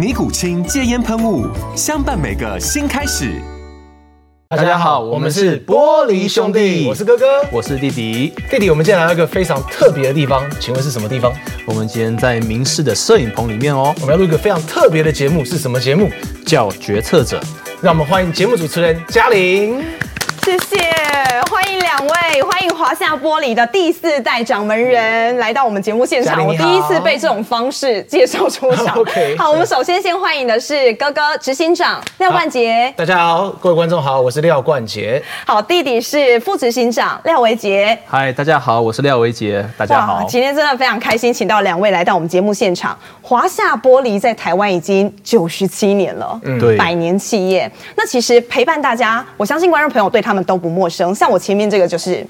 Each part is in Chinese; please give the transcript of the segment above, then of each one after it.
尼古清戒烟喷雾，相伴每个新开始。大家好，我们是玻璃兄弟，我是哥哥，我是弟弟。弟弟，我们今天来到一个非常特别的地方，请问是什么地方？我们今天在明视的摄影棚里面哦。我们要录一个非常特别的节目，是什么节目？叫《决策者》。让我们欢迎节目主持人嘉玲。谢谢，欢迎两位，欢迎华夏玻璃的第四代掌门人来到我们节目现场。我第一次被这种方式介绍出场。OK，好，我们首先先欢迎的是哥哥执行长廖冠杰。大家好，各位观众好，我是廖冠杰。好，弟弟是副执行长廖维杰。嗨，大家好，我是廖维杰。大家好，今天真的非常开心，请到两位来到我们节目现场。华夏玻璃在台湾已经九十七年了，嗯，对，百年企业。那其实陪伴大家，我相信观众朋友对他。他们都不陌生，像我前面这个就是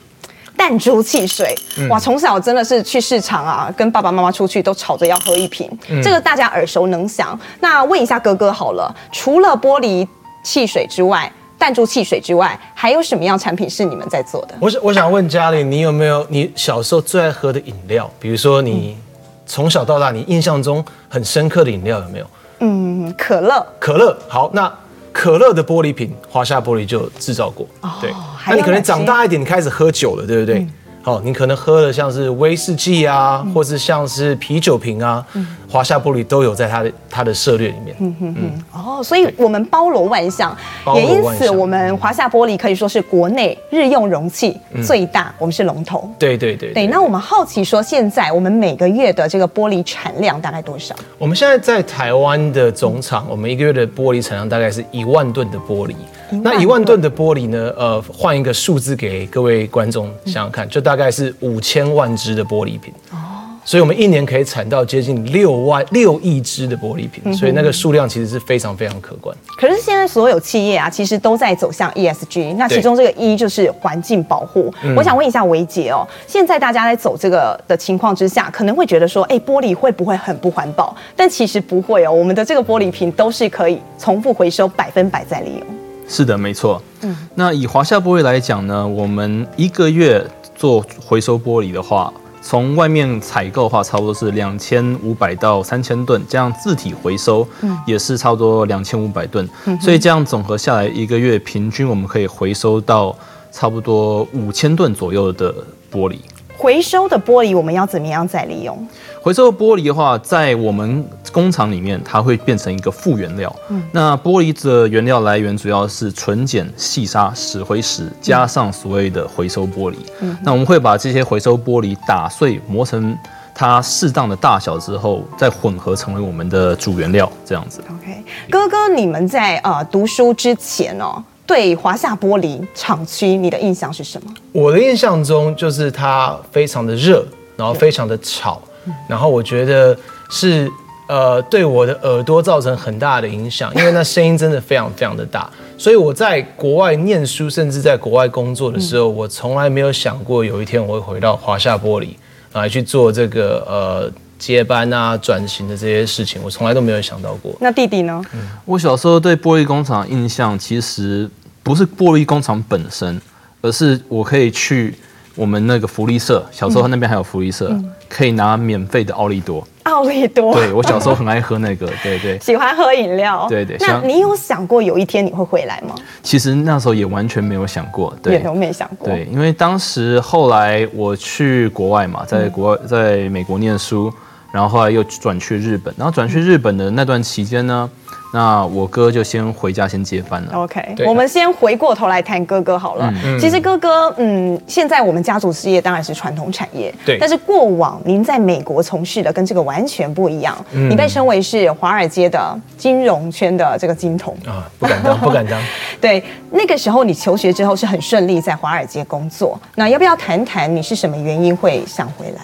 弹珠汽水，嗯、哇，从小真的是去市场啊，跟爸爸妈妈出去都吵着要喝一瓶，嗯、这个大家耳熟能详。那问一下哥哥好了，除了玻璃汽水之外，弹珠汽水之外，还有什么样产品是你们在做的？我想我想问嘉玲，你有没有你小时候最爱喝的饮料？比如说你从小到大你印象中很深刻的饮料有没有？嗯，可乐。可乐，好，那。可乐的玻璃瓶，华夏玻璃就制造过。哦、对，那你可能长大一点，你开始喝酒了，对不对？嗯好，你可能喝的像是威士忌啊，或是像是啤酒瓶啊，华夏玻璃都有在它的它的策略里面。嗯嗯嗯。哦，所以我们包罗万象，也因此我们华夏玻璃可以说是国内日用容器最大，我们是龙头。对对对。对，那我们好奇说，现在我们每个月的这个玻璃产量大概多少？我们现在在台湾的总厂，我们一个月的玻璃产量大概是一万吨的玻璃。那一万吨的玻璃呢？呃，换一个数字给各位观众想想看，就大概是五千万只的玻璃瓶。哦所以我们一年可以产到接近六万六亿只的玻璃瓶，所以那个数量其实是非常非常可观。可是现在所有企业啊，其实都在走向 ESG，那其中这个 E 就是环境保护。我想问一下维杰哦，现在大家在走这个的情况之下，可能会觉得说，哎，玻璃会不会很不环保？但其实不会哦，我们的这个玻璃瓶都是可以重复回收，百分百再利用。是的，没错。嗯，那以华夏玻璃来讲呢，我们一个月做回收玻璃的话，从外面采购的话，差不多是两千五百到三千吨，这样自体回收，嗯，也是差不多两千五百吨。嗯，所以这样总和下来，一个月平均我们可以回收到差不多五千吨左右的玻璃。回收的玻璃我们要怎么样再利用？回收的玻璃的话，在我们工厂里面，它会变成一个副原料。嗯，那玻璃的原料来源主要是纯碱、细砂、石灰石，加上所谓的回收玻璃。嗯，那我们会把这些回收玻璃打碎，磨成它适当的大小之后，再混合成为我们的主原料，这样子。OK，哥哥，你们在呃读书之前哦。对华夏玻璃厂区，你的印象是什么？我的印象中就是它非常的热，然后非常的吵，然后我觉得是呃对我的耳朵造成很大的影响，因为那声音真的非常非常的大。所以我在国外念书，甚至在国外工作的时候，我从来没有想过有一天我会回到华夏玻璃来去做这个呃接班啊转型的这些事情，我从来都没有想到过。那弟弟呢？嗯，我小时候对玻璃工厂印象其实。不是玻璃工厂本身，而是我可以去我们那个福利社，小时候那边还有福利社，嗯、可以拿免费的奥利多。奥利多，对，我小时候很爱喝那个，对对。喜欢喝饮料，对对。那你有想过有一天你会回来吗？其实那时候也完全没有想过，对，也都没想过。对，因为当时后来我去国外嘛，在国外在美国念书，然后后来又转去日本，然后转去日本的那段期间呢。那我哥就先回家先接班了。OK，我们先回过头来谈哥哥好了。嗯、其实哥哥，嗯，现在我们家族事业当然是传统产业，对。但是过往您在美国从事的跟这个完全不一样。嗯、你被称为是华尔街的金融圈的这个金童啊，不敢当，不敢当。对，那个时候你求学之后是很顺利在华尔街工作。那要不要谈谈你是什么原因会想回来？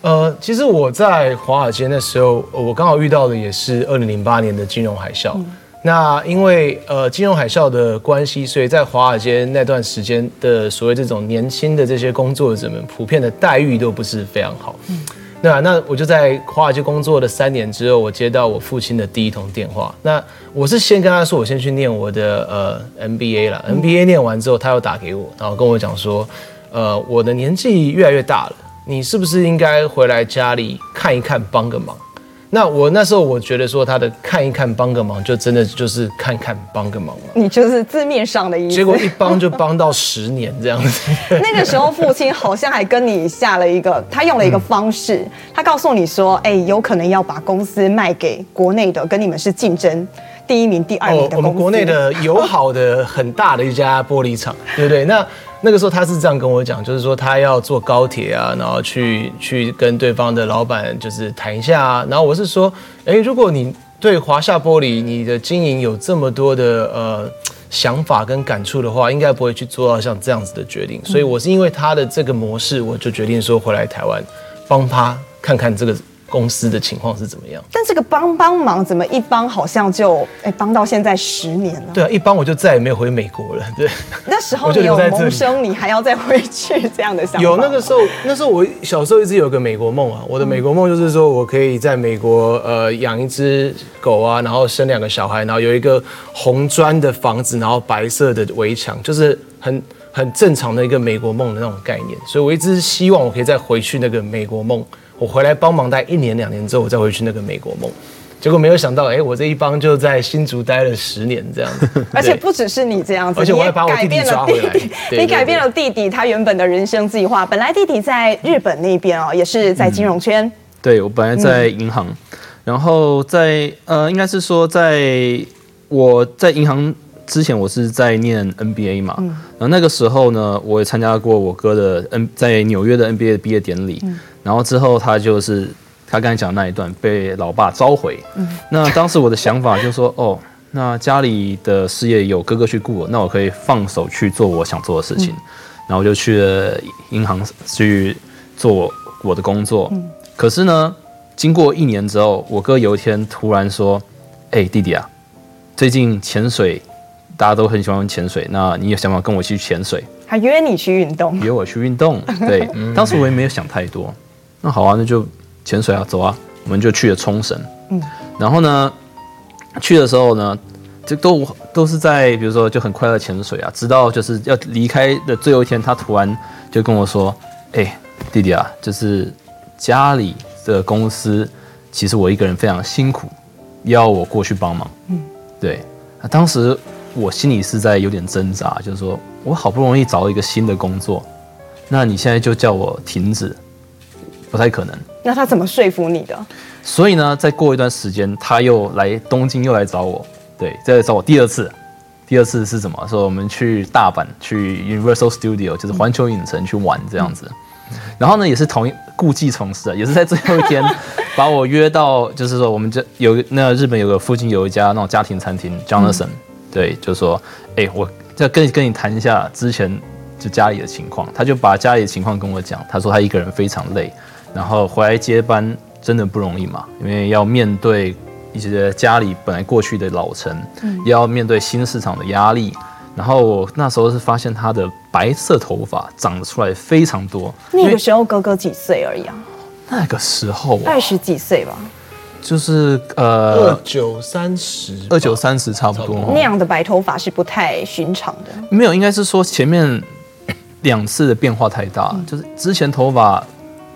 呃，其实我在华尔街那时候，我刚好遇到的也是二零零八年的金融海啸。嗯、那因为呃金融海啸的关系，所以在华尔街那段时间的所谓这种年轻的这些工作者们，普遍的待遇都不是非常好。嗯、那那我就在华尔街工作的三年之后，我接到我父亲的第一通电话。那我是先跟他说，我先去念我的呃 MBA 了。嗯、MBA 念完之后，他又打给我，然后跟我讲说，呃，我的年纪越来越大了。你是不是应该回来家里看一看，帮个忙？那我那时候我觉得说他的看一看，帮个忙，就真的就是看看帮个忙嘛。你就是字面上的意思。结果一帮就帮到十年这样子。那个时候父亲好像还跟你下了一个，他用了一个方式，嗯、他告诉你说，哎，有可能要把公司卖给国内的，跟你们是竞争第一名、第二名的公司。哦、我们国内的友好的很大的一家玻璃厂，对不对？那。那个时候他是这样跟我讲，就是说他要坐高铁啊，然后去去跟对方的老板就是谈一下啊。然后我是说，哎，如果你对华夏玻璃你的经营有这么多的呃想法跟感触的话，应该不会去做到像这样子的决定。所以我是因为他的这个模式，我就决定说回来台湾帮他看看这个。公司的情况是怎么样？但这个帮帮忙怎么一帮好像就哎帮到现在十年了？对啊，一帮我就再也没有回美国了。对，那时候 你有萌生你还要再回去这样的想法？有那个时候，那时候我小时候一直有个美国梦啊。我的美国梦就是说我可以在美国呃养一只狗啊，然后生两个小孩，然后有一个红砖的房子，然后白色的围墙，就是很很正常的一个美国梦的那种概念。所以我一直希望我可以再回去那个美国梦。我回来帮忙待一年两年之后，我再回去那个美国梦，结果没有想到，哎、欸，我这一帮就在新竹待了十年这样子。而且不只是你这样子，而且我还把我弟弟抓回来。你改变了弟弟他原本的人生计划。本来弟弟在日本那边哦，也是在金融圈。嗯、对，我本来在银行，嗯、然后在呃，应该是说在我在银行之前，我是在念 NBA 嘛。嗯、然后那个时候呢，我也参加过我哥的 N 在纽约的 NBA 的毕业典礼。嗯然后之后他就是他刚才讲的那一段被老爸召回，嗯，那当时我的想法就是说，哦，那家里的事业有哥哥去顾，那我可以放手去做我想做的事情，嗯、然后我就去了银行去做我的工作。嗯、可是呢，经过一年之后，我哥有一天突然说，哎，弟弟啊，最近潜水大家都很喜欢潜水，那你有想法跟我去潜水？他约你去运动，约我去运动，对，当时我也没有想太多。那好啊，那就潜水啊，走啊，我们就去了冲绳。嗯，然后呢，去的时候呢，就都都是在比如说就很快乐潜水啊，直到就是要离开的最后一天，他突然就跟我说：“哎、欸，弟弟啊，就是家里的公司，其实我一个人非常辛苦，要我过去帮忙。”嗯，对。那当时我心里是在有点挣扎，就是说我好不容易找了一个新的工作，那你现在就叫我停止。不太可能。那他怎么说服你的？所以呢，再过一段时间，他又来东京，又来找我。对，再来找我第二次。第二次是什么？说我们去大阪，去 Universal Studio，就是环球影城去玩这样子。嗯、然后呢，也是同一故技重施啊，也是在最后一天把我约到，就是说我们这有那日本有个附近有一家那种家庭餐厅，Jonathan、嗯。对，就说，哎、欸，我再跟跟你谈一下之前就家里的情况。他就把家里的情况跟我讲，他说他一个人非常累。然后回来接班真的不容易嘛，因为要面对一些家里本来过去的老臣，嗯，要面对新市场的压力。然后我那时候是发现他的白色头发长得出来非常多。那个时候哥哥几岁而已啊？那个时候二十几岁吧，就是呃二九三十，二九三十差不多。那样的白头发是不太寻常的。没有，应该是说前面两次的变化太大，嗯，就是之前头发。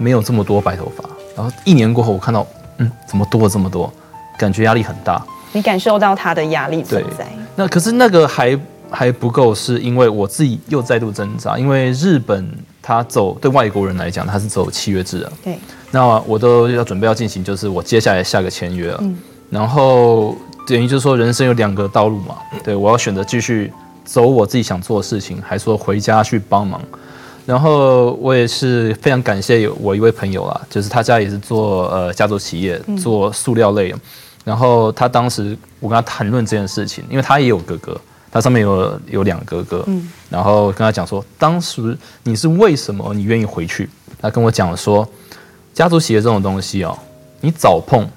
没有这么多白头发，然后一年过后，我看到，嗯，怎么多了这么多，感觉压力很大。你感受到他的压力存在。那可是那个还还不够，是因为我自己又再度挣扎，因为日本他走对外国人来讲，他是走契约制的。对。那我都要准备要进行，就是我接下来下个签约了。嗯。然后等于就是说人生有两个道路嘛，对，我要选择继续走我自己想做的事情，还是说回家去帮忙。然后我也是非常感谢我一位朋友啊，就是他家也是做呃家族企业，做塑料类的。然后他当时我跟他谈论这件事情，因为他也有哥哥，他上面有有两个哥哥，然后跟他讲说，当时你是为什么你愿意回去？他跟我讲说，家族企业这种东西哦，你早碰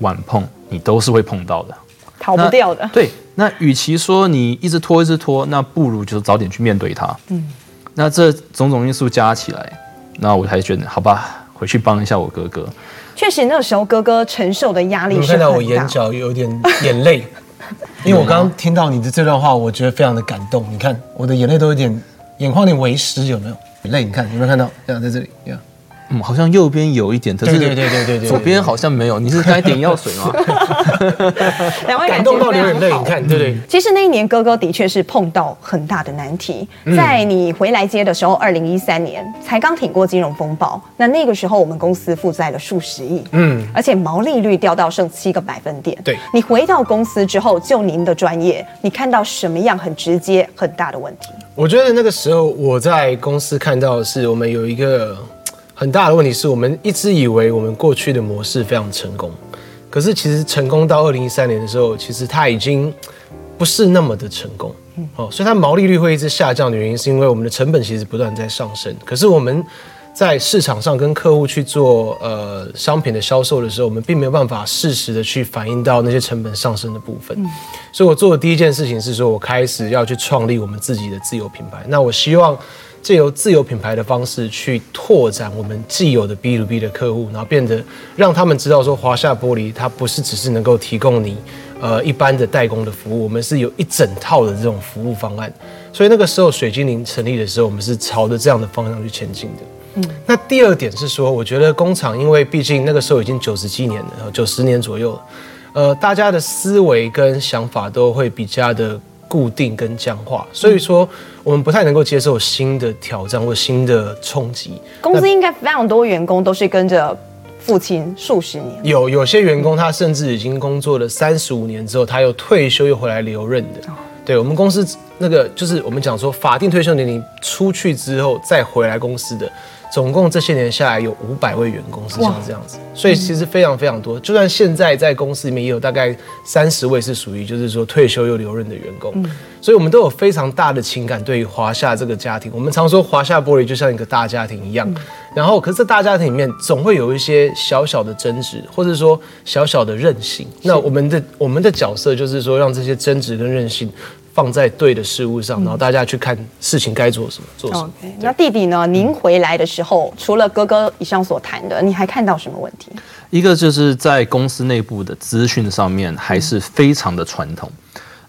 晚碰，你都是会碰到的，逃不掉的。对，那与其说你一直拖一直拖，那不如就是早点去面对它。嗯。那这种种因素加起来，那我才觉得好吧，回去帮一下我哥哥。确实，那个时候哥哥承受的压力是很大。看到我眼角有点眼泪，因为我刚刚听到你的这段话，我觉得非常的感动。你看我的眼泪都有点，眼眶有点为湿，有没有？眼泪，你看有没有看到？这样在这里，这样。嗯，好像右边有一点，对对对对对对，左边好像没有。你是该点药水吗？两位感动到流眼泪，你看，对对。其实那一年哥哥的确是碰到很大的难题。在你回来接的时候，二零一三年才刚挺过金融风暴，那那个时候我们公司负债了数十亿，嗯，而且毛利率掉到剩七个百分点。对，你回到公司之后，就您的专业，你看到什么样很直接很大的问题？我觉得那个时候我在公司看到的是，我们有一个。很大的问题是我们一直以为我们过去的模式非常成功，可是其实成功到二零一三年的时候，其实它已经不是那么的成功。哦，所以它毛利率会一直下降的原因，是因为我们的成本其实不断在上升。可是我们在市场上跟客户去做呃商品的销售的时候，我们并没有办法适时的去反映到那些成本上升的部分。所以我做的第一件事情是说，我开始要去创立我们自己的自有品牌。那我希望。借由自有品牌的方式去拓展我们既有的 B to B 的客户，然后变得让他们知道说华夏玻璃它不是只是能够提供你呃一般的代工的服务，我们是有一整套的这种服务方案。所以那个时候水精灵成立的时候，我们是朝着这样的方向去前进的。嗯，那第二点是说，我觉得工厂因为毕竟那个时候已经九十七年了，九十年左右了，呃，大家的思维跟想法都会比较的。固定跟僵化，所以说我们不太能够接受新的挑战或新的冲击。公司应该非常多员工都是跟着父亲数十年，有有些员工他甚至已经工作了三十五年之后，他又退休又回来留任的。对，我们公司那个就是我们讲说法定退休年龄出去之后再回来公司的。总共这些年下来有五百位员工是像这样子，所以其实非常非常多。就算现在在公司里面也有大概三十位是属于就是说退休又留任的员工，所以我们都有非常大的情感对于华夏这个家庭。我们常说华夏玻璃就像一个大家庭一样，然后可是这大家庭里面总会有一些小小的争执，或者说小小的任性。那我们的我们的角色就是说让这些争执跟任性。放在对的事物上，然后大家去看事情该做什么，做什么。Okay. 那弟弟呢？您回来的时候，除了哥哥以上所谈的，你还看到什么问题？一个就是在公司内部的资讯上面还是非常的传统。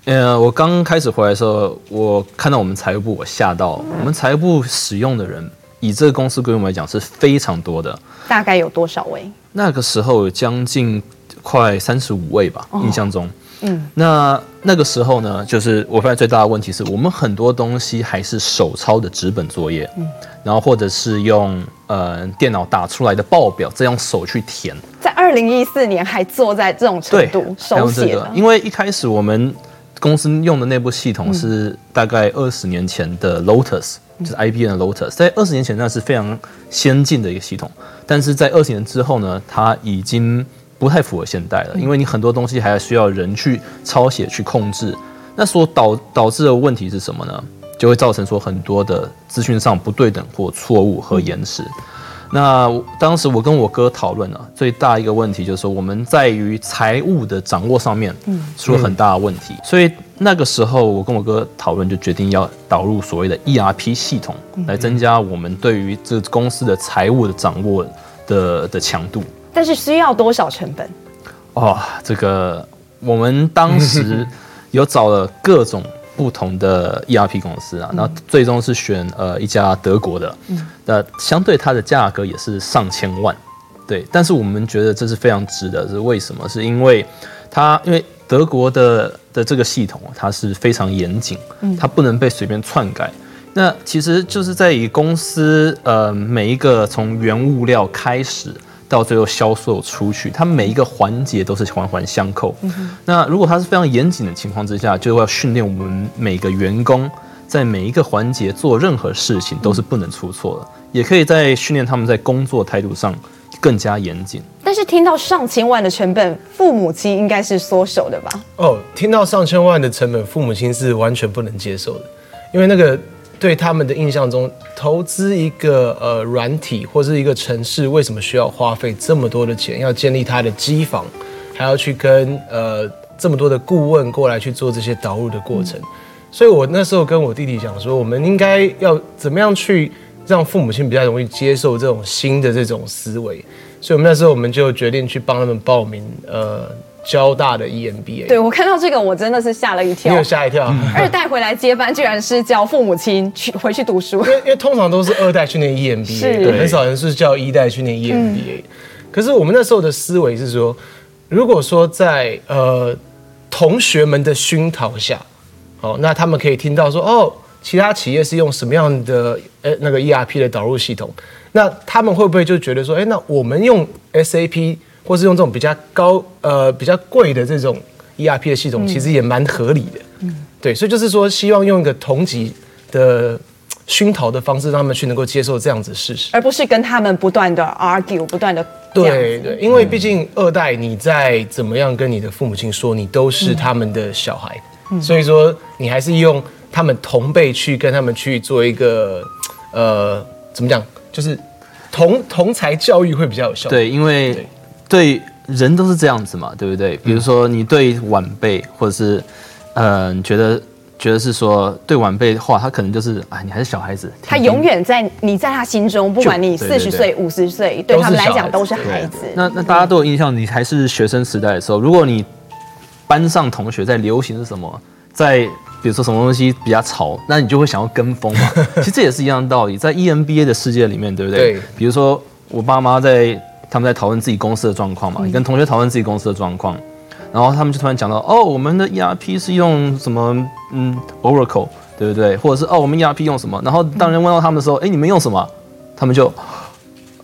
呃，我刚开始回来的时候，我看到我们财务部，我吓到。我们财务部使用的人，以这个公司规模来讲是非常多的。大概有多少位？那个时候有将近快三十五位吧，印象中。嗯，那那个时候呢，就是我发现最大的问题是我们很多东西还是手抄的纸本作业，嗯，然后或者是用呃电脑打出来的报表，再用手去填。在二零一四年还做在这种程度手写的，因为一开始我们公司用的内部系统是大概二十年前的 Lotus，就是 IBM 的 Lotus，在二十年前那是非常先进的一个系统，但是在二十年之后呢，它已经。不太符合现代了，因为你很多东西还需要人去抄写去控制，那所导导致的问题是什么呢？就会造成说很多的资讯上不对等或错误和延迟。那当时我跟我哥讨论了，最大一个问题就是说我们在于财务的掌握上面出了很大的问题，所以那个时候我跟我哥讨论就决定要导入所谓的 ERP 系统，来增加我们对于这公司的财务的掌握的的强度。但是需要多少成本？哦，这个我们当时 有找了各种不同的 ERP 公司啊，然后最终是选呃一家德国的，那相对它的价格也是上千万，对。但是我们觉得这是非常值得，是为什么？是因为它因为德国的的这个系统它是非常严谨，它不能被随便篡改。那其实就是在以公司呃每一个从原物料开始。到最后销售出去，它每一个环节都是环环相扣。那如果它是非常严谨的情况之下，就要训练我们每个员工在每一个环节做任何事情都是不能出错的，也可以在训练他们在工作态度上更加严谨。但是听到上千万的成本，父母亲应该是缩手的吧？哦，听到上千万的成本，父母亲是完全不能接受的，因为那个对他们的印象中，投资一个呃软体或是一个城市，为什么需要花费这么多的钱？要建立它的机房，还要去跟呃这么多的顾问过来去做这些导入的过程。嗯、所以我那时候跟我弟弟讲说，我们应该要怎么样去让父母亲比较容易接受这种新的这种思维。所以，我们那时候我们就决定去帮他们报名，呃，交大的 EMBA。对，我看到这个，我真的是吓了一跳。你有吓一跳？二代回来接班，居然是叫父母亲去回去读书。因为因为通常都是二代去念 EMBA，对，很少人是叫一代去念 EMBA。嗯、可是我们那时候的思维是说，如果说在呃同学们的熏陶下，哦，那他们可以听到说，哦，其他企业是用什么样的呃那个 ERP 的导入系统。那他们会不会就觉得说，哎，那我们用 SAP 或是用这种比较高呃比较贵的这种 ERP 的系统，其实也蛮合理的。嗯，对，所以就是说，希望用一个同级的熏陶的方式，让他们去能够接受这样子的事实，而不是跟他们不断的 argue，不断的对对，因为毕竟二代你再怎么样跟你的父母亲说，你都是他们的小孩，嗯、所以说你还是用他们同辈去跟他们去做一个呃怎么讲？就是同同才教育会比较有效。对，因为对人都是这样子嘛，对不对？比如说你对晚辈，或者是嗯、呃，觉得觉得是说对晚辈的话，他可能就是啊，你还是小孩子。他永远在你在他心中，不管你四十岁、五十岁，对他们来讲都是孩子。那那大家都有印象，你还是学生时代的时候，如果你班上同学在流行是什么，在。比如说什么东西比较潮，那你就会想要跟风嘛。其实这也是一样的道理，在 EMBA 的世界里面，对不对？对。比如说我爸妈在他们在讨论自己公司的状况嘛，你跟同学讨论自己公司的状况，然后他们就突然讲到，哦，我们的 ERP 是用什么？嗯，Oracle，对不对？或者是哦，我们 ERP 用什么？然后当人问到他们的时候，哎，你们用什么？他们就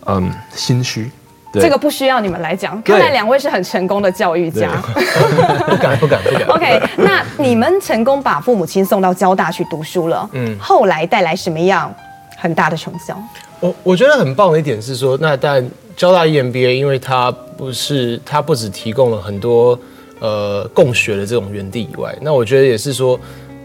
嗯心虚。这个不需要你们来讲，看来两位是很成功的教育家。不敢不敢不敢。OK，那你们成功把父母亲送到交大去读书了，嗯，后来带来什么样很大的成效？我我觉得很棒的一点是说，那但交大 EMBA，因为它不是它不只提供了很多呃共学的这种园地以外，那我觉得也是说。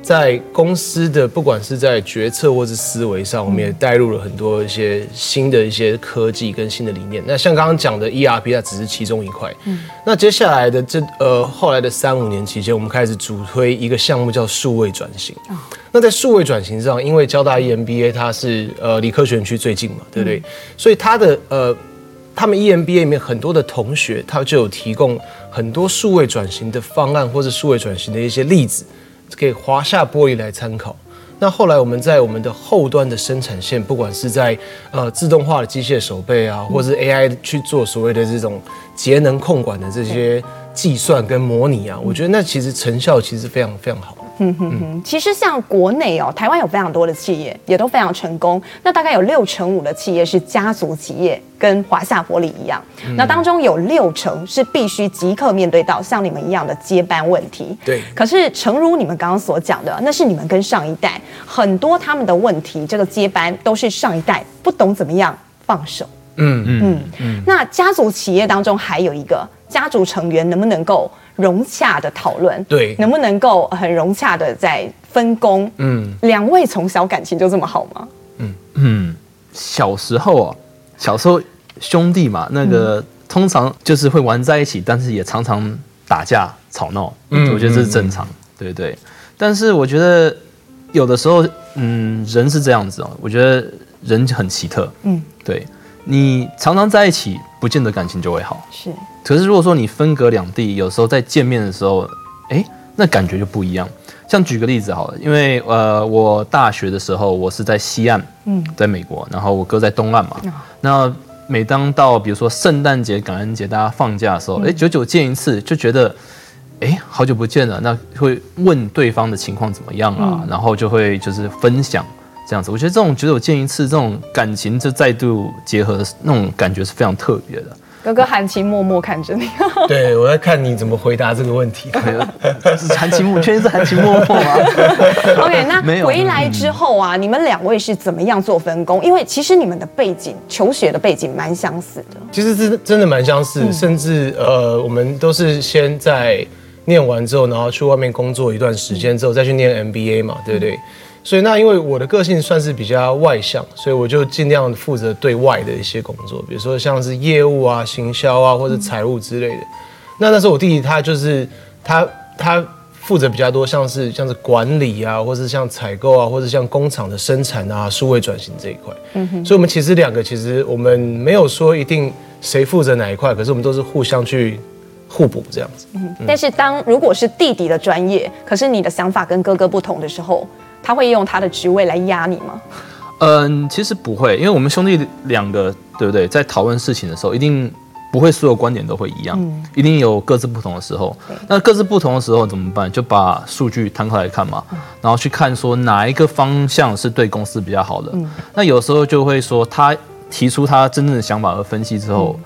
在公司的不管是在决策或是思维上，我们也带入了很多一些新的一些科技跟新的理念。那像刚刚讲的 ERP，它只是其中一块。嗯。那接下来的这呃后来的三五年期间，我们开始主推一个项目叫数位转型。那在数位转型上，因为交大 EMBA 它是呃离科学园区最近嘛，对不对？所以它的呃他们 EMBA 里面很多的同学，他就有提供很多数位转型的方案，或者数位转型的一些例子。给华夏玻璃来参考。那后来我们在我们的后端的生产线，不管是在呃自动化的机械手背啊，或是 AI 去做所谓的这种节能控管的这些计算跟模拟啊，我觉得那其实成效其实非常非常好。嗯哼哼，其实像国内哦，台湾有非常多的企业，也都非常成功。那大概有六成五的企业是家族企业，跟华夏玻璃一样。嗯、那当中有六成是必须即刻面对到像你们一样的接班问题。对。可是诚如你们刚刚所讲的，那是你们跟上一代很多他们的问题，这个接班都是上一代不懂怎么样放手。嗯嗯嗯。嗯，那家族企业当中还有一个家族成员能不能够？融洽的讨论，对，能不能够很融洽的在分工？嗯，两位从小感情就这么好吗？嗯嗯，小时候啊，小时候兄弟嘛，那个、嗯、通常就是会玩在一起，但是也常常打架吵闹。嗯，我觉得这是正常，嗯、对对。但是我觉得有的时候，嗯，人是这样子哦。我觉得人很奇特。嗯，对。你常常在一起，不见得感情就会好。是。可是如果说你分隔两地，有时候在见面的时候，哎，那感觉就不一样。像举个例子好了，因为呃，我大学的时候我是在西岸，嗯，在美国，然后我哥在东岸嘛。嗯、那每当到比如说圣诞节、感恩节，大家放假的时候，哎、嗯，久久见一次，就觉得，哎，好久不见了，那会问对方的情况怎么样啊？嗯、然后就会就是分享。这样子，我觉得这种久久见一次，这种感情就再度结合的那种感觉是非常特别的。哥哥含情脉脉看着你。对，我在看你怎么回答这个问题。是含情脉，确实是含情脉脉吗？OK，那回来之后啊，你们两位是怎么样做分工？因为其实你们的背景、求学的背景蛮相似的。其实是真的蛮相似，嗯、甚至呃，我们都是先在念完之后，然后去外面工作一段时间之后，再去念 MBA 嘛，对不对？所以那因为我的个性算是比较外向，所以我就尽量负责对外的一些工作，比如说像是业务啊、行销啊或者财务之类的。那那时候我弟弟他就是他他负责比较多，像是像是管理啊，或是像采购啊，或者像工厂的生产啊、数位转型这一块。嗯哼。所以我们其实两个其实我们没有说一定谁负责哪一块，可是我们都是互相去互补这样子。嗯。但是当如果是弟弟的专业，可是你的想法跟哥哥不同的时候。他会用他的职位来压你吗？嗯，其实不会，因为我们兄弟两个，对不对？在讨论事情的时候，一定不会所有观点都会一样，嗯、一定有各自不同的时候。那各自不同的时候怎么办？就把数据摊开来看嘛，嗯、然后去看说哪一个方向是对公司比较好的。嗯、那有时候就会说，他提出他真正的想法和分析之后，嗯、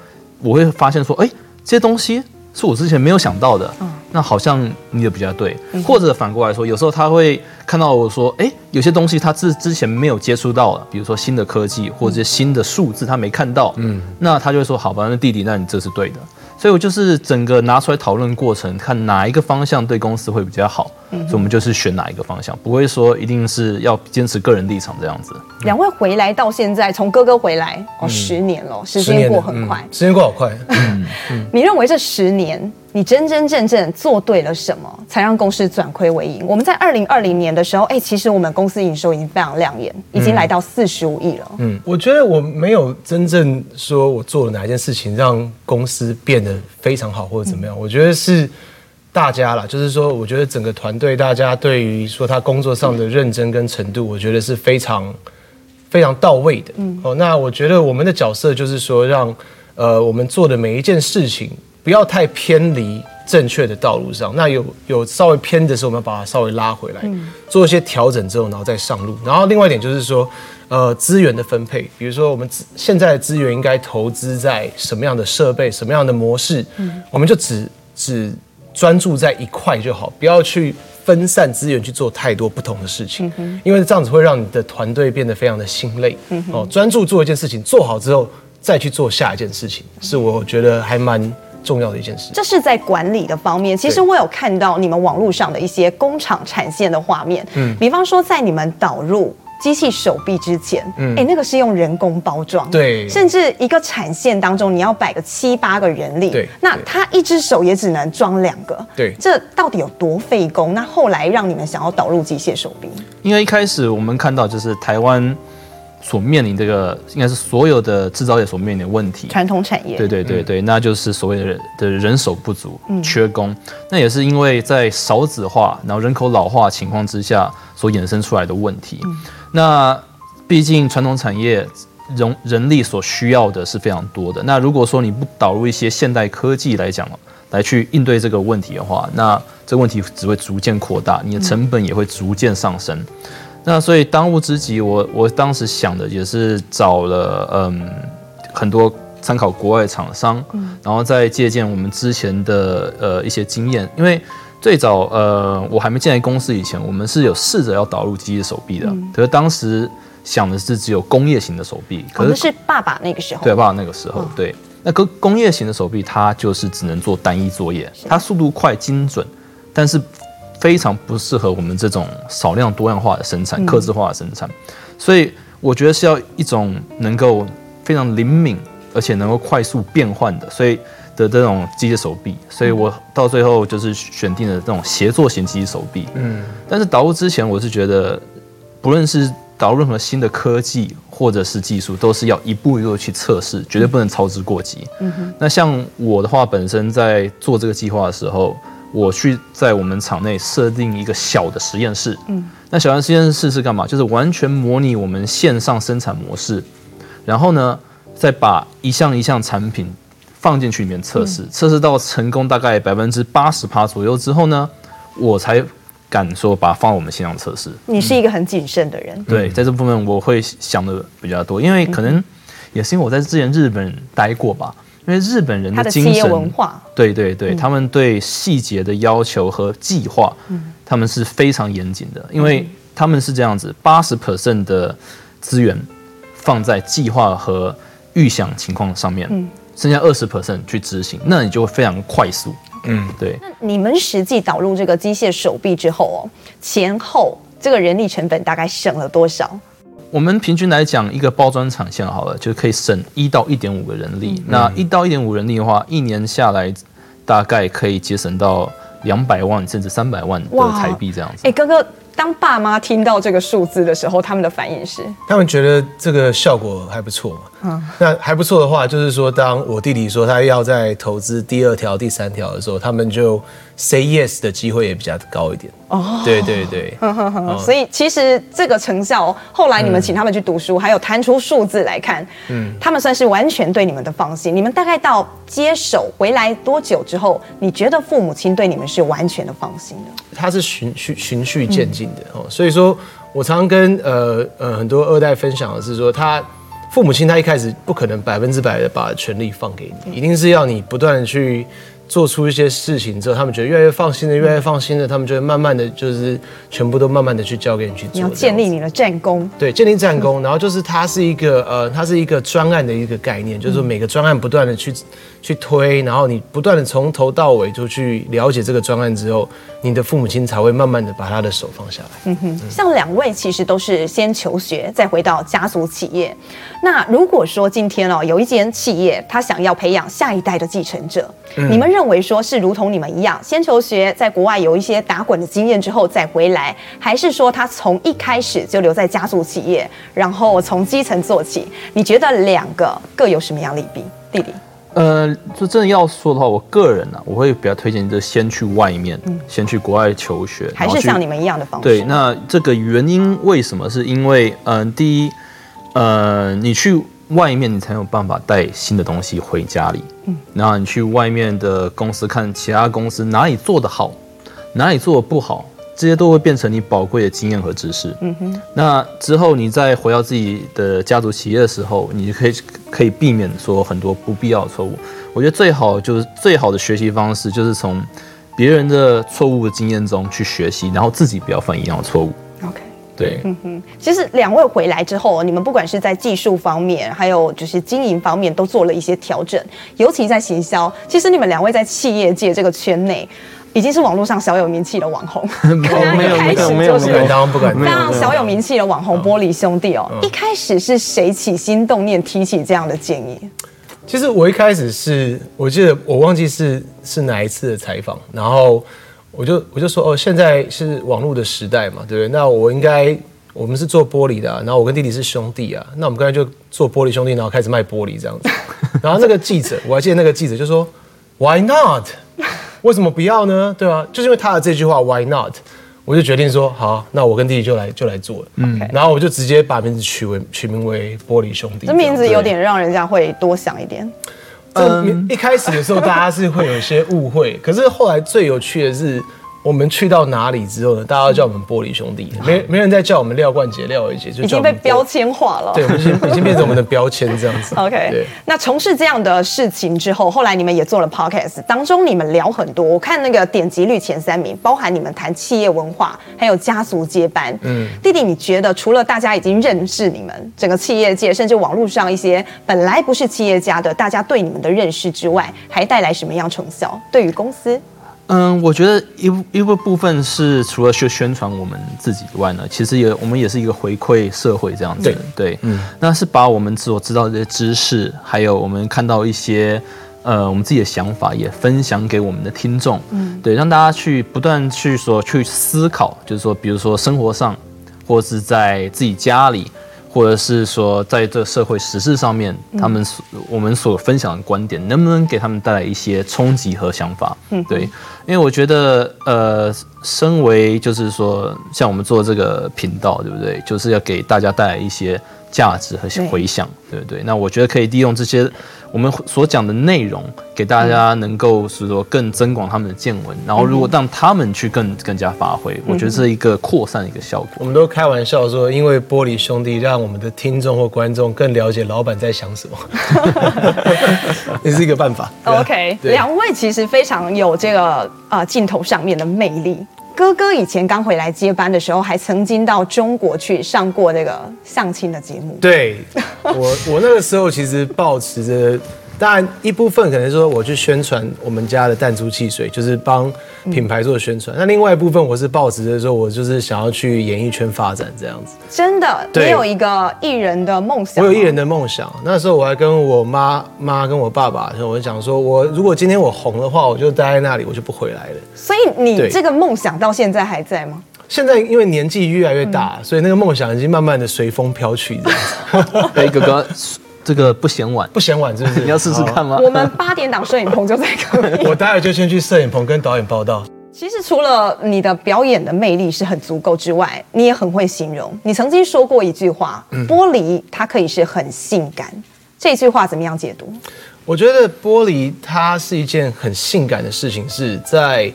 我会发现说，哎，这些东西。是我之前没有想到的，那好像你的比较对，或者反过来说，有时候他会看到我说，哎，有些东西他之之前没有接触到了，比如说新的科技或者新的数字他没看到，嗯，那他就会说，好吧，那弟弟，那你这是对的。所以我就是整个拿出来讨论过程，看哪一个方向对公司会比较好，嗯、所以我们就是选哪一个方向，不会说一定是要坚持个人立场这样子。两位回来到现在，从哥哥回来哦，十年了，时间过很快，时间过好快。嗯嗯、你认为这十年？你真真正正做对了什么，才让公司转亏为盈？我们在二零二零年的时候，哎，其实我们公司营收已经非常亮眼，已经来到四十五亿了。嗯，我觉得我没有真正说我做了哪一件事情让公司变得非常好或者怎么样。嗯、我觉得是大家啦，就是说，我觉得整个团队大家对于说他工作上的认真跟程度，我觉得是非常非常到位的。嗯，哦，那我觉得我们的角色就是说让，让呃我们做的每一件事情。不要太偏离正确的道路上，那有有稍微偏的时候，我们要把它稍微拉回来，做一些调整之后，然后再上路。然后另外一点就是说，呃，资源的分配，比如说我们现在的资源应该投资在什么样的设备、什么样的模式，我们就只只专注在一块就好，不要去分散资源去做太多不同的事情，因为这样子会让你的团队变得非常的心累。哦，专注做一件事情，做好之后再去做下一件事情，是我觉得还蛮。重要的一件事，这是在管理的方面。其实我有看到你们网络上的一些工厂产线的画面，嗯，比方说在你们导入机器手臂之前，嗯，哎，那个是用人工包装，对，甚至一个产线当中你要摆个七八个人力，对，那他一只手也只能装两个，对，这到底有多费工？那后来让你们想要导入机械手臂，因为一开始我们看到就是台湾。所面临这个应该是所有的制造业所面临的问题，传统产业。对对对对，嗯、那就是所谓的人的人手不足，嗯、缺工。那也是因为在少子化，然后人口老化情况之下所衍生出来的问题。嗯、那毕竟传统产业人人力所需要的是非常多的。那如果说你不导入一些现代科技来讲，来去应对这个问题的话，那这个问题只会逐渐扩大，你的成本也会逐渐上升。嗯那所以当务之急，我我当时想的也是找了嗯很多参考国外厂商，嗯、然后再借鉴我们之前的呃一些经验。因为最早呃我还没进来公司以前，我们是有试着要导入机械手臂的，嗯、可是当时想的是只有工业型的手臂。可是，哦、是爸爸那个时候。对，爸爸那个时候，哦、对。那个工业型的手臂，它就是只能做单一作业，它速度快、精准，但是。非常不适合我们这种少量多样化的生产、克制化的生产，所以我觉得是要一种能够非常灵敏，而且能够快速变换的，所以的这种机械手臂。所以我到最后就是选定了这种协作型机械手臂。嗯，但是导入之前，我是觉得，不论是导入任何新的科技或者是技术，都是要一步一步去测试，绝对不能操之过急。嗯哼。那像我的话，本身在做这个计划的时候。我去在我们厂内设定一个小的实验室，嗯，那小的实验室是干嘛？就是完全模拟我们线上生产模式，然后呢，再把一项一项产品放进去里面测试，测试到成功大概百分之八十趴左右之后呢，我才敢说把它放我们线上测试。你是一个很谨慎的人，对，在这部分我会想的比较多，因为可能也是因为我在之前日本待过吧。因为日本人的精神文化，对对对，嗯、他们对细节的要求和计划，嗯、他们是非常严谨的，因为他们是这样子，八十 percent 的资源放在计划和预想情况上面，嗯、剩下二十 percent 去执行，那你就会非常快速。嗯，对。那你们实际导入这个机械手臂之后哦，前后这个人力成本大概省了多少？我们平均来讲，一个包装厂线好了，就可以省一到一点五个人力。嗯、那一到一点五人力的话，一年下来大概可以节省到两百万甚至三百万的台币这样子。哎，哥哥。当爸妈听到这个数字的时候，他们的反应是？他们觉得这个效果还不错嘛。嗯，那还不错的话，就是说，当我弟弟说他要在投资第二条、第三条的时候，他们就 say yes 的机会也比较高一点。哦，对对对。呵呵呵，所以其实这个成效，后来你们请他们去读书，嗯、还有谈出数字来看，嗯，他们算是完全对你们的放心。你们大概到接手回来多久之后，你觉得父母亲对你们是完全的放心的？他是循序循序渐进的哦，所以说我常常跟呃呃很多二代分享的是说，他父母亲他一开始不可能百分之百的把权力放给你，一定是要你不断的去。做出一些事情之后，他们觉得越来越放心的，越来越放心的，他们就会慢慢的就是全部都慢慢的去交给你去做。你要建立你的战功。对，建立战功，然后就是它是一个呃，它是一个专案的一个概念，就是说每个专案不断的去去推，然后你不断的从头到尾就去了解这个专案之后，你的父母亲才会慢慢的把他的手放下来。嗯哼，像两位其实都是先求学，再回到家族企业。那如果说今天哦，有一间企业，他想要培养下一代的继承者，嗯、你们认为说是如同你们一样，先求学，在国外有一些打滚的经验之后再回来，还是说他从一开始就留在家族企业，然后从基层做起？你觉得两个各有什么样利弊？弟弟，呃，就真的要说的话，我个人呢、啊，我会比较推荐就先去外面，嗯、先去国外求学，还是像你们一样的方式？对，那这个原因为什么？是因为嗯、呃，第一，呃，你去。外面你才有办法带新的东西回家里，嗯，然后你去外面的公司看其他公司哪里做得好，哪里做得不好，这些都会变成你宝贵的经验和知识。嗯哼，那之后你再回到自己的家族企业的时候，你就可以可以避免说很多不必要的错误。我觉得最好就是最好的学习方式就是从别人的错误的经验中去学习，然后自己不要犯一样的错误。OK。对，嗯哼，其实两位回来之后，你们不管是在技术方面，还有就是经营方面，都做了一些调整。尤其在行销，其实你们两位在企业界这个圈内，已经是网络上小有名气的网红。没有没有没有不敢当不敢当，非常小有名气的网红玻璃兄弟哦。一开始是谁起心动念提起这样的建议？其实我一开始是我记得我忘记是是哪一次的采访，然后。我就我就说哦，现在是网络的时代嘛，对不对？那我应该我们是做玻璃的啊，然后我跟弟弟是兄弟啊，那我们刚才就做玻璃兄弟，然后开始卖玻璃这样子。然后那个记者，我还记得那个记者就说，Why not？为什么不要呢？对吧？就是因为他的这句话，Why not？我就决定说，好，那我跟弟弟就来就来做了。嗯，然后我就直接把名字取为取名为玻璃兄弟。这名字有点让人家会多想一点。嗯，一开始的时候，大家是会有一些误会，可是后来最有趣的是。我们去到哪里之后呢？大家都叫我们玻璃兄弟，没没人再叫我们廖冠杰、廖伟杰，就已经被标签化了。对，已经 已经变成我们的标签这样子。OK，那从事这样的事情之后，后来你们也做了 Podcast，当中你们聊很多，我看那个点击率前三名，包含你们谈企业文化，还有家族接班。嗯，弟弟，你觉得除了大家已经认识你们，整个企业界，甚至网络上一些本来不是企业家的，大家对你们的认识之外，还带来什么样成效？对于公司？嗯，我觉得一一个部分是除了去宣传我们自己以外呢，其实也我们也是一个回馈社会这样子。对，对，嗯，那是把我们所知道的这些知识，还有我们看到一些呃我们自己的想法，也分享给我们的听众。嗯，对，让大家去不断去说去思考，就是说，比如说生活上，或是在自己家里。或者是说，在这社会时事上面，他们所我们所分享的观点，能不能给他们带来一些冲击和想法？嗯，对，因为我觉得，呃，身为就是说，像我们做这个频道，对不对？就是要给大家带来一些价值和回响，对不对？那我觉得可以利用这些。我们所讲的内容，给大家能够是说更增广他们的见闻，然后如果让他们去更更加发挥，我觉得是一个扩散的一个效果。我们都开玩笑说，因为玻璃兄弟让我们的听众或观众更了解老板在想什么，也是一个办法。OK，两位其实非常有这个呃镜头上面的魅力。哥哥以前刚回来接班的时候，还曾经到中国去上过那个相亲的节目。对，我，我那个时候其实抱持着。当然，一部分可能说我去宣传我们家的弹珠汽水，就是帮品牌做宣传。那另外一部分，我是抱持着说，我就是想要去演艺圈发展这样子。真的，你有一个艺人的梦想。我有艺人的梦想。那时候我还跟我妈妈跟我爸爸，我就讲说，我如果今天我红的话，我就待在那里，我就不回来了。所以你这个梦想到现在还在吗？现在因为年纪越来越大，所以那个梦想已经慢慢的随风飘去这样子。哎，哥哥。这个不嫌晚，不嫌晚，是不是？你要试试看吗？我们八点档摄影棚就在隔壁。我待会就先去摄影棚跟导演报道。其实除了你的表演的魅力是很足够之外，你也很会形容。你曾经说过一句话：“玻璃它可以是很性感。”这句话怎么样解读？我觉得玻璃它是一件很性感的事情，是在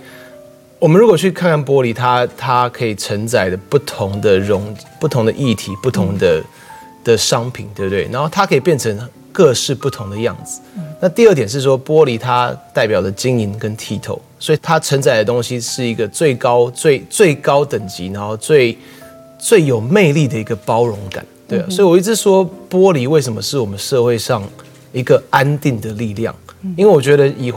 我们如果去看看玻璃，它它可以承载的不同的容、不同的液体、不同的。的商品，对不对？然后它可以变成各式不同的样子。那第二点是说，玻璃它代表的晶莹跟剔透，所以它承载的东西是一个最高、最最高等级，然后最最有魅力的一个包容感，对啊。所以我一直说，玻璃为什么是我们社会上一个安定的力量？因为我觉得以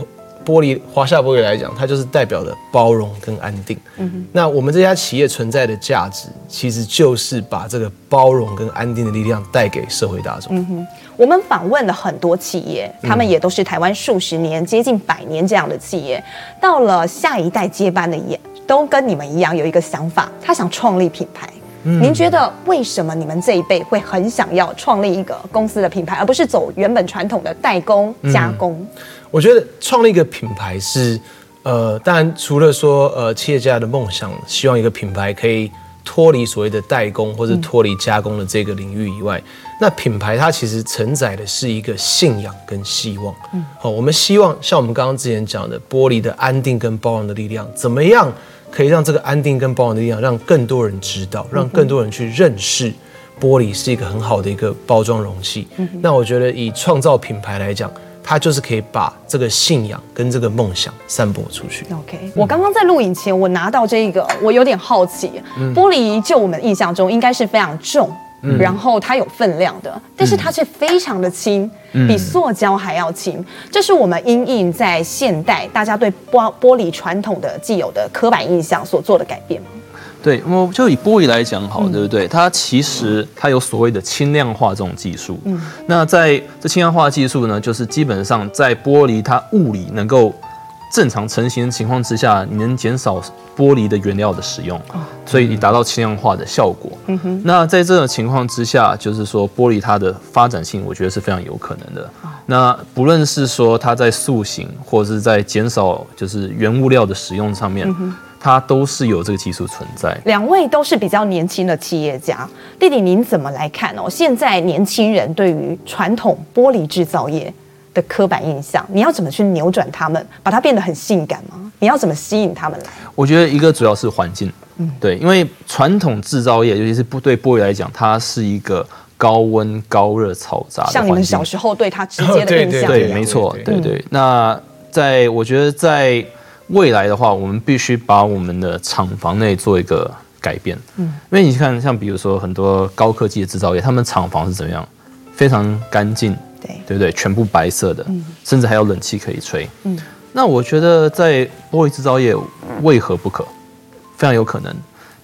玻璃华夏玻璃来讲，它就是代表的包容跟安定。嗯哼，那我们这家企业存在的价值，其实就是把这个包容跟安定的力量带给社会大众。嗯哼，我们访问了很多企业，他们也都是台湾数十年、接近百年这样的企业。到了下一代接班的也都跟你们一样有一个想法，他想创立品牌。嗯，您觉得为什么你们这一辈会很想要创立一个公司的品牌，而不是走原本传统的代工加工？嗯我觉得创立一个品牌是，呃，当然除了说，呃，企业家的梦想，希望一个品牌可以脱离所谓的代工或者脱离加工的这个领域以外，嗯、那品牌它其实承载的是一个信仰跟希望。嗯，好，我们希望像我们刚刚之前讲的，玻璃的安定跟包容的力量，怎么样可以让这个安定跟包容的力量让更多人知道，让更多人去认识玻璃是一个很好的一个包装容器。嗯，那我觉得以创造品牌来讲。他就是可以把这个信仰跟这个梦想散播出去。OK，嗯，我刚刚在录影前，我拿到这个，我有点好奇。玻璃就我们印象中应该是非常重，嗯，然后它有分量的，但是它却非常的轻，嗯，比塑胶还要轻。这是我们因应在现代大家对玻玻璃传统的既有的刻板印象所做的改变吗？对，我就以玻璃来讲好，对不对？它其实它有所谓的轻量化这种技术。嗯，那在这轻量化技术呢，就是基本上在玻璃它物理能够正常成型的情况之下，你能减少玻璃的原料的使用，所以你达到轻量化的效果。嗯哼。那在这种情况之下，就是说玻璃它的发展性，我觉得是非常有可能的。那不论是说它在塑形，或者是在减少就是原物料的使用上面。它都是有这个技术存在。两位都是比较年轻的企业家，弟弟您怎么来看哦？现在年轻人对于传统玻璃制造业的刻板印象，你要怎么去扭转他们，把它变得很性感吗？你要怎么吸引他们来？我觉得一个主要是环境，嗯，对，因为传统制造业，尤其是不对玻璃来讲，它是一个高温高热嘈杂像你们小时候对它直接的 印象，对，没错，对对。那在我觉得在。未来的话，我们必须把我们的厂房内做一个改变。嗯，因为你看，像比如说很多高科技的制造业，他们厂房是怎么样？非常干净，对，对不对？全部白色的，嗯，甚至还有冷气可以吹。嗯，那我觉得在玻璃制造业为何不可？非常有可能，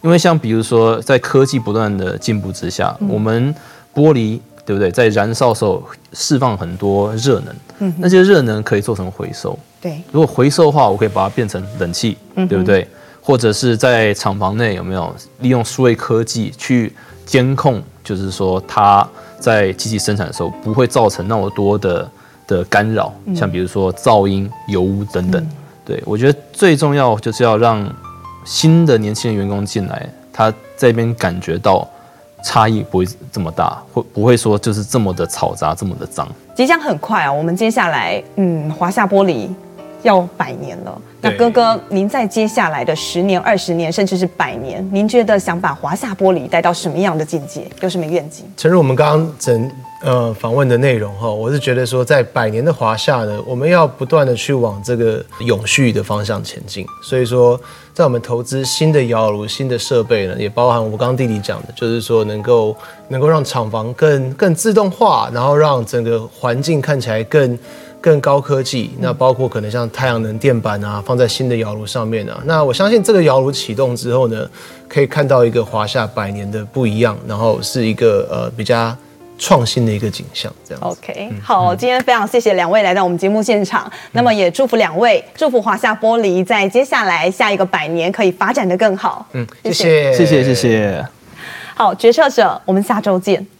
因为像比如说在科技不断的进步之下，我们玻璃对不对？在燃烧的时候释放很多热能，嗯，那些热能可以做成回收。对，如果回收的话，我可以把它变成冷气，嗯、对不对？或者是在厂房内有没有利用数位科技去监控，就是说它在机器生产的时候不会造成那么多的的干扰，嗯、像比如说噪音、油污等等。嗯、对，我觉得最重要就是要让新的年轻人员工进来，他这边感觉到差异不会这么大，会不会说就是这么的嘈杂，这么的脏？即将很快啊，我们接下来，嗯，华夏玻璃要百年了。那哥哥，您在接下来的十年、二十年，甚至是百年，您觉得想把华夏玻璃带到什么样的境界？有什么愿景？诚如我们刚刚整呃访问的内容哈，我是觉得说，在百年的华夏呢，我们要不断的去往这个永续的方向前进。所以说，在我们投资新的窑炉、新的设备呢，也包含我刚刚弟弟讲的，就是说能够能够让厂房更更自动化，然后让整个环境看起来更。更高科技，那包括可能像太阳能电板啊，放在新的窑炉上面啊。那我相信这个窑炉启动之后呢，可以看到一个华夏百年的不一样，然后是一个呃比较创新的一个景象。这样。OK，好，今天非常谢谢两位来到我们节目现场，那么也祝福两位，祝福华夏玻璃在接下来下一个百年可以发展的更好。嗯，谢谢，谢谢，谢谢。好，决策者，我们下周见。